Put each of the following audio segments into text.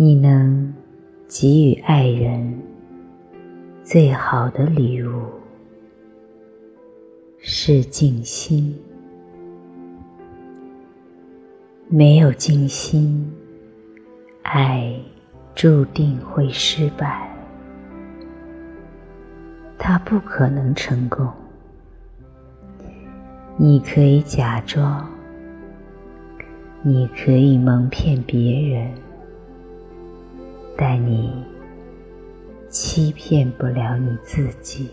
你能给予爱人最好的礼物是静心。没有静心，爱注定会失败，它不可能成功。你可以假装，你可以蒙骗别人，但你欺骗不了你自己。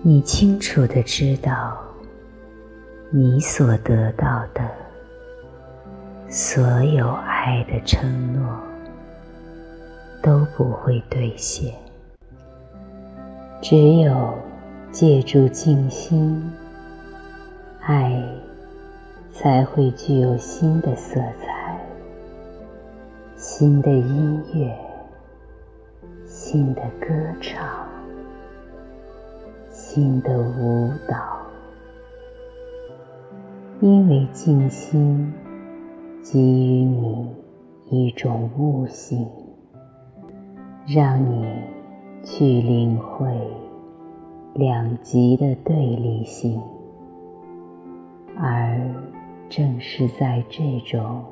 你清楚的知道，你所得到的所有爱的承诺都不会兑现，只有。借助静心，爱才会具有新的色彩、新的音乐、新的歌唱、新的舞蹈。因为静心给予你一种悟性，让你去领会。两极的对立性，而正是在这种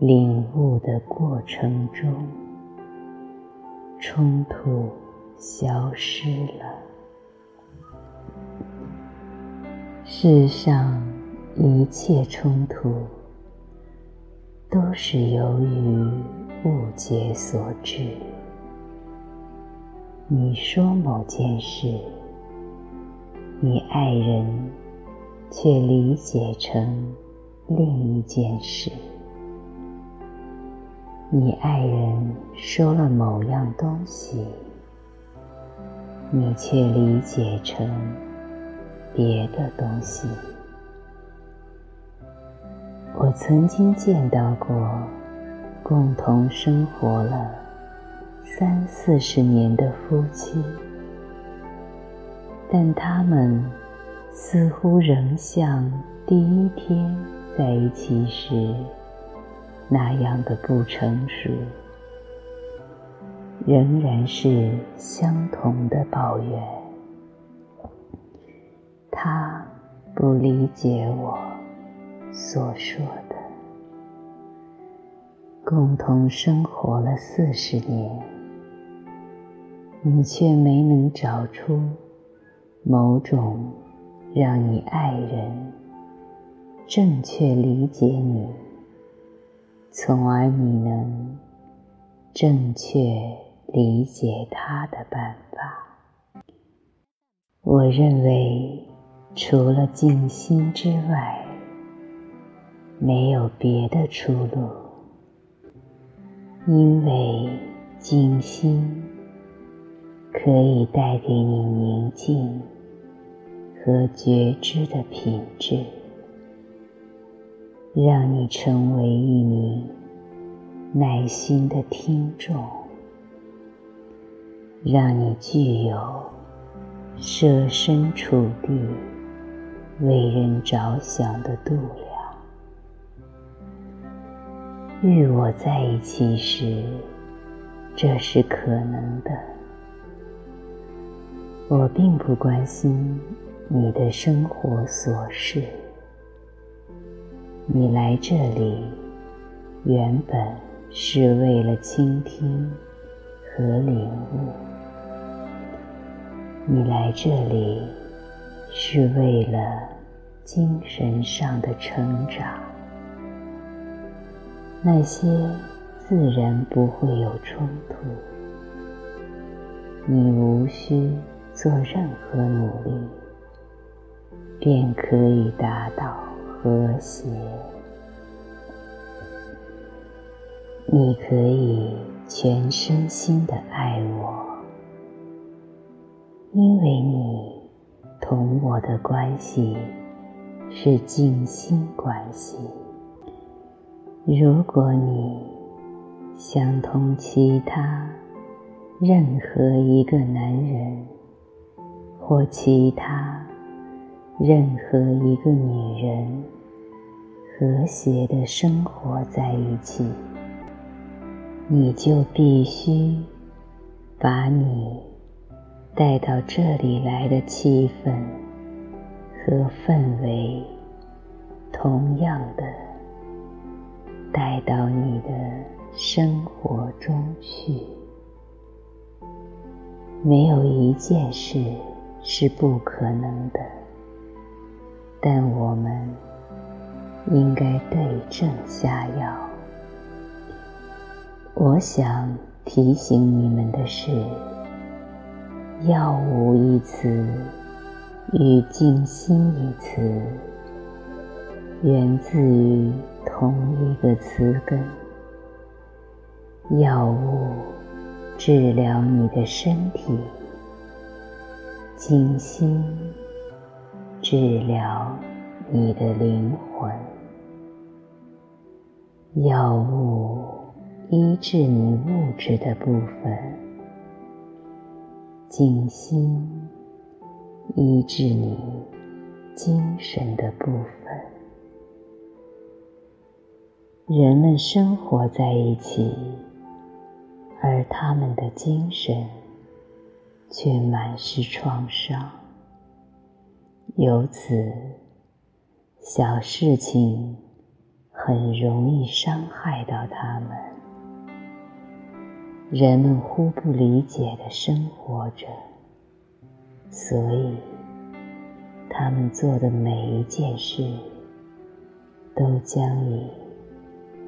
领悟的过程中，冲突消失了。世上一切冲突，都是由于误解所致。你说某件事，你爱人却理解成另一件事；你爱人说了某样东西，你却理解成别的东西。我曾经见到过共同生活了。三四十年的夫妻，但他们似乎仍像第一天在一起时那样的不成熟，仍然是相同的抱怨。他不理解我所说的，共同生活了四十年。你却没能找出某种让你爱人正确理解你，从而你能正确理解他的办法。我认为，除了静心之外，没有别的出路，因为静心。可以带给你宁静和觉知的品质，让你成为一名耐心的听众，让你具有设身处地为人着想的度量。与我在一起时，这是可能的。我并不关心你的生活琐事。你来这里原本是为了倾听和领悟。你来这里是为了精神上的成长。那些自然不会有冲突。你无需。做任何努力，便可以达到和谐。你可以全身心的爱我，因为你同我的关系是静心关系。如果你想同其他任何一个男人，或其他任何一个女人和谐的生活在一起，你就必须把你带到这里来的气氛和氛围，同样的带到你的生活中去。没有一件事是不可能的，但我们。应该对症下药。我想提醒你们的是，药物一词与静心一词源自于同一个词根。药物治疗你的身体，静心治疗你的灵魂。药物医治你物质的部分，静心医治你精神的部分。人们生活在一起，而他们的精神却满是创伤。由此，小事情。很容易伤害到他们。人们忽不理解的生活着，所以他们做的每一件事都将以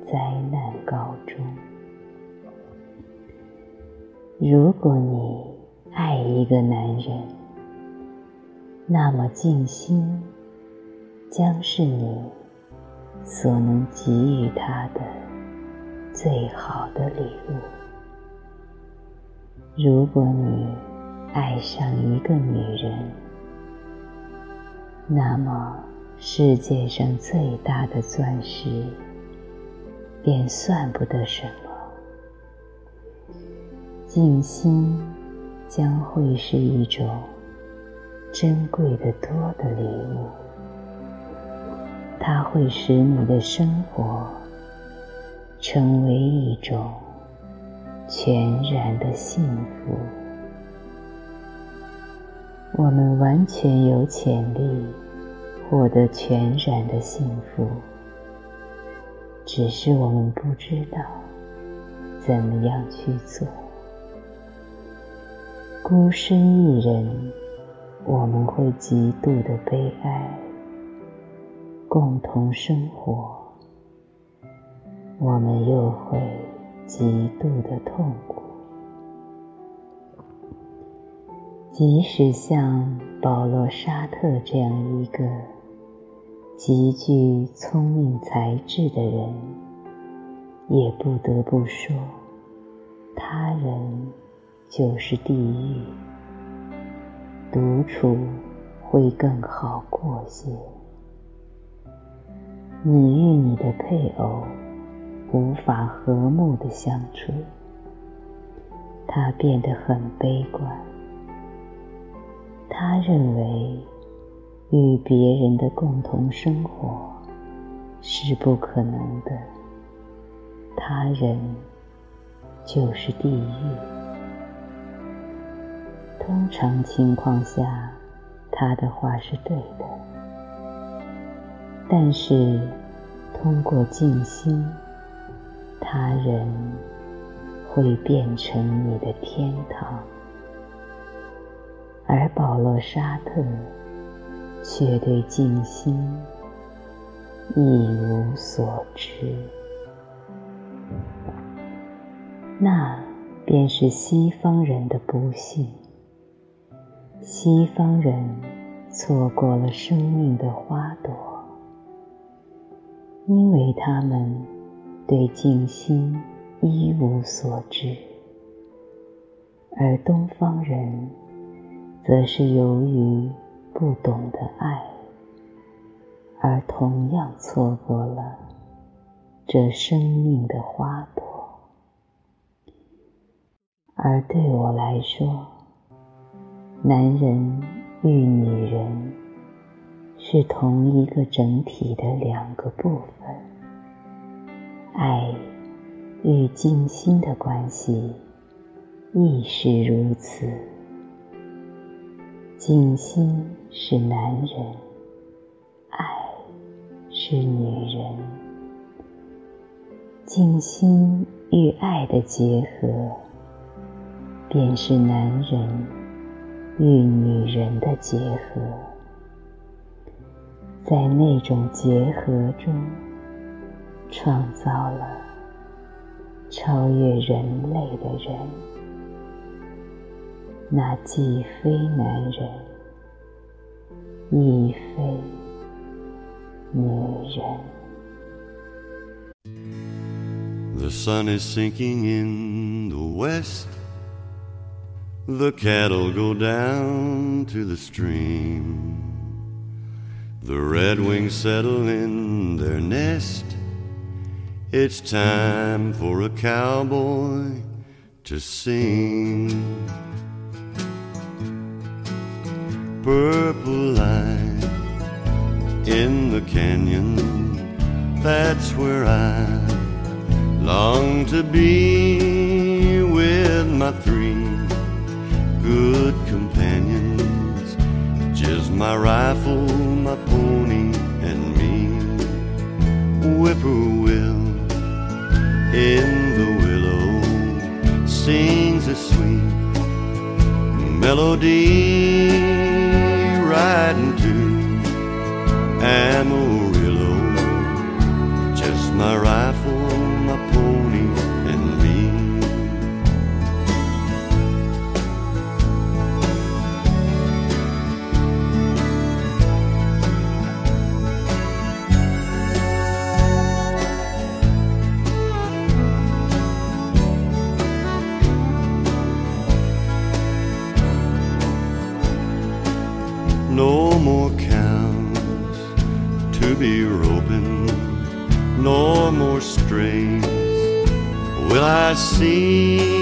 灾难告终。如果你爱一个男人，那么静心将是你。所能给予他的最好的礼物。如果你爱上一个女人，那么世界上最大的钻石便算不得什么。静心将会是一种珍贵的多的礼物。它会使你的生活成为一种全然的幸福。我们完全有潜力获得全然的幸福，只是我们不知道怎么样去做。孤身一人，我们会极度的悲哀。共同生活，我们又会极度的痛苦。即使像保罗·沙特这样一个极具聪明才智的人，也不得不说，他人就是地狱，独处会更好过些。你与你的配偶无法和睦的相处，他变得很悲观。他认为与别人的共同生活是不可能的，他人就是地狱。通常情况下，他的话是对的。但是，通过静心，他人会变成你的天堂，而保罗·沙特却对静心一无所知。那便是西方人的不幸。西方人错过了生命的花朵。因为他们对静心一无所知，而东方人则是由于不懂得爱，而同样错过了这生命的花朵。而对我来说，男人与女人是同一个整体的两个部分。爱与静心的关系亦是如此。静心是男人，爱是女人。静心与爱的结合，便是男人与女人的结合。在那种结合中，创造了超越人类的人。那既非男人，亦非女人。The sun is sinking in the west. The cattle go down to the stream. The redwings settle in their nest. It's time for a cowboy to sing. Purple line in the canyon, that's where I long to be with my three good companions. Just my rifle, my pony, and me. Whippoorwill in the willow sings a sweet melody riding to Amarillo. I see